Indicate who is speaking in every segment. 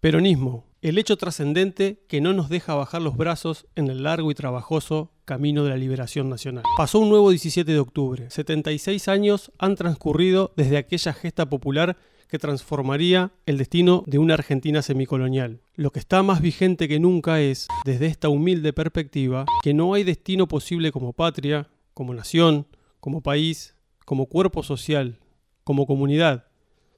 Speaker 1: Peronismo, el hecho trascendente que no nos deja bajar los brazos en el largo y trabajoso camino de la liberación nacional. Pasó un nuevo 17 de octubre. 76 años han transcurrido desde aquella gesta popular que transformaría el destino de una Argentina semicolonial. Lo que está más vigente que nunca es, desde esta humilde perspectiva, que no hay destino posible como patria, como nación, como país, como cuerpo social, como comunidad,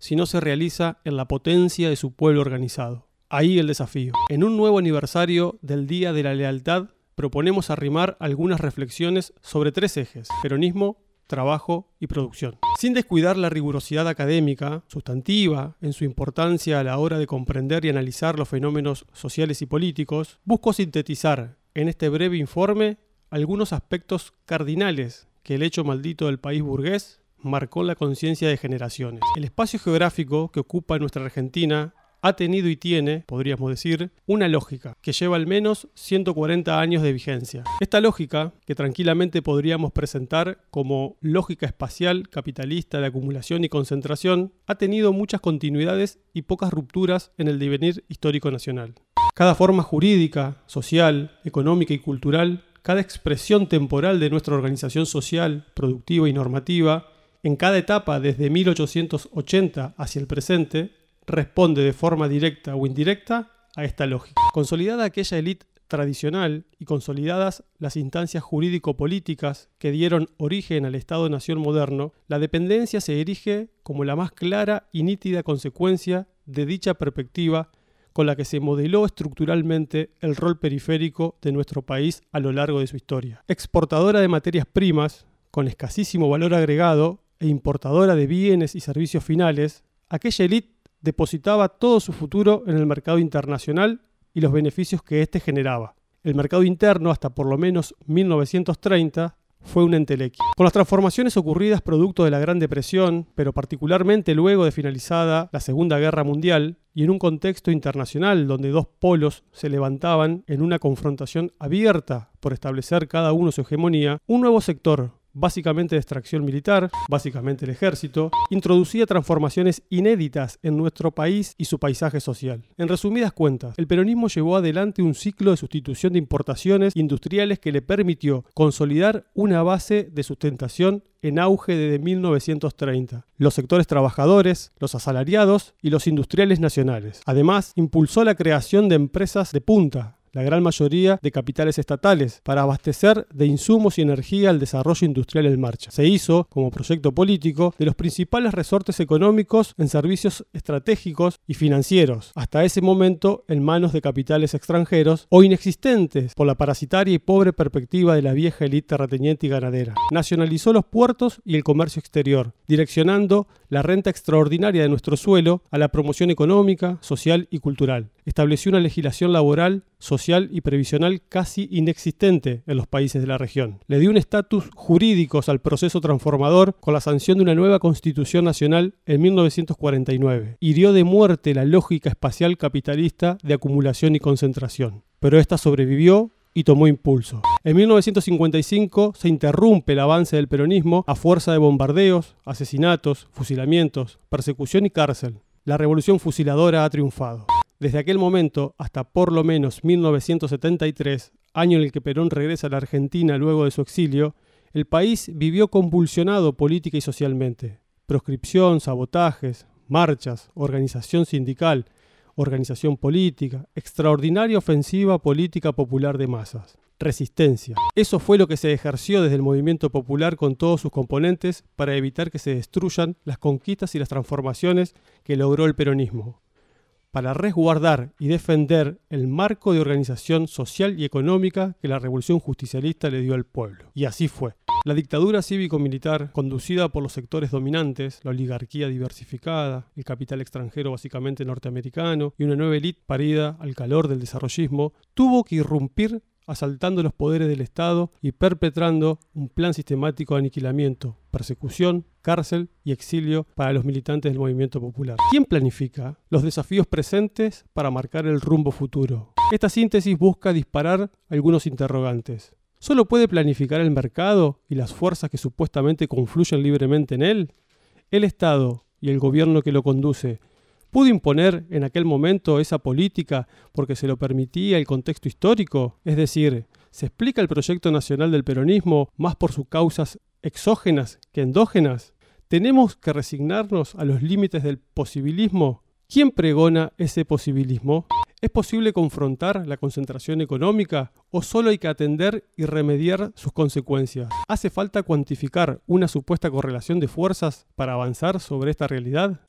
Speaker 1: si no se realiza en la potencia de su pueblo organizado. Ahí el desafío. En un nuevo aniversario del Día de la Lealtad, proponemos arrimar algunas reflexiones sobre tres ejes, peronismo, trabajo y producción. Sin descuidar la rigurosidad académica, sustantiva, en su importancia a la hora de comprender y analizar los fenómenos sociales y políticos, busco sintetizar en este breve informe algunos aspectos cardinales que el hecho maldito del país burgués marcó la conciencia de generaciones. El espacio geográfico que ocupa nuestra Argentina ha tenido y tiene, podríamos decir, una lógica que lleva al menos 140 años de vigencia. Esta lógica, que tranquilamente podríamos presentar como lógica espacial capitalista de acumulación y concentración, ha tenido muchas continuidades y pocas rupturas en el devenir histórico nacional. Cada forma jurídica, social, económica y cultural, cada expresión temporal de nuestra organización social, productiva y normativa, en cada etapa desde 1880 hacia el presente, responde de forma directa o indirecta a esta lógica. Consolidada aquella élite tradicional y consolidadas las instancias jurídico-políticas que dieron origen al Estado-Nación moderno, la dependencia se erige como la más clara y nítida consecuencia de dicha perspectiva con la que se modeló estructuralmente el rol periférico de nuestro país a lo largo de su historia. Exportadora de materias primas, con escasísimo valor agregado, e importadora de bienes y servicios finales, aquella élite depositaba todo su futuro en el mercado internacional y los beneficios que éste generaba. El mercado interno, hasta por lo menos 1930, fue un entelequia. Con las transformaciones ocurridas producto de la Gran Depresión, pero particularmente luego de finalizada la Segunda Guerra Mundial, y en un contexto internacional donde dos polos se levantaban en una confrontación abierta por establecer cada uno su hegemonía, un nuevo sector, básicamente de extracción militar, básicamente el ejército, introducía transformaciones inéditas en nuestro país y su paisaje social. En resumidas cuentas, el peronismo llevó adelante un ciclo de sustitución de importaciones industriales que le permitió consolidar una base de sustentación en auge desde 1930, los sectores trabajadores, los asalariados y los industriales nacionales. Además, impulsó la creación de empresas de punta, la gran mayoría de capitales estatales, para abastecer de insumos y energía al desarrollo industrial en marcha. Se hizo, como proyecto político, de los principales resortes económicos en servicios estratégicos y financieros, hasta ese momento en manos de capitales extranjeros o inexistentes por la parasitaria y pobre perspectiva de la vieja élite terrateniente y ganadera. Nacionalizó los puertos y el comercio exterior, direccionando la renta extraordinaria de nuestro suelo a la promoción económica, social y cultural. Estableció una legislación laboral, social y previsional casi inexistente en los países de la región. Le dio un estatus jurídico al proceso transformador con la sanción de una nueva constitución nacional en 1949. Hirió de muerte la lógica espacial capitalista de acumulación y concentración. Pero esta sobrevivió y tomó impulso. En 1955 se interrumpe el avance del peronismo a fuerza de bombardeos, asesinatos, fusilamientos, persecución y cárcel. La revolución fusiladora ha triunfado. Desde aquel momento hasta por lo menos 1973, año en el que Perón regresa a la Argentina luego de su exilio, el país vivió convulsionado política y socialmente. Proscripción, sabotajes, marchas, organización sindical, organización política, extraordinaria ofensiva política popular de masas. Resistencia. Eso fue lo que se ejerció desde el movimiento popular con todos sus componentes para evitar que se destruyan las conquistas y las transformaciones que logró el peronismo para resguardar y defender el marco de organización social y económica que la revolución justicialista le dio al pueblo. Y así fue. La dictadura cívico-militar, conducida por los sectores dominantes, la oligarquía diversificada, el capital extranjero básicamente norteamericano y una nueva élite parida al calor del desarrollismo, tuvo que irrumpir asaltando los poderes del Estado y perpetrando un plan sistemático de aniquilamiento, persecución, cárcel y exilio para los militantes del movimiento popular. ¿Quién planifica los desafíos presentes para marcar el rumbo futuro? Esta síntesis busca disparar algunos interrogantes. ¿Solo puede planificar el mercado y las fuerzas que supuestamente confluyen libremente en él? ¿El Estado y el gobierno que lo conduce ¿Pudo imponer en aquel momento esa política porque se lo permitía el contexto histórico? Es decir, ¿se explica el proyecto nacional del peronismo más por sus causas exógenas que endógenas? ¿Tenemos que resignarnos a los límites del posibilismo? ¿Quién pregona ese posibilismo? ¿Es posible confrontar la concentración económica o solo hay que atender y remediar sus consecuencias? ¿Hace falta cuantificar una supuesta correlación de fuerzas para avanzar sobre esta realidad?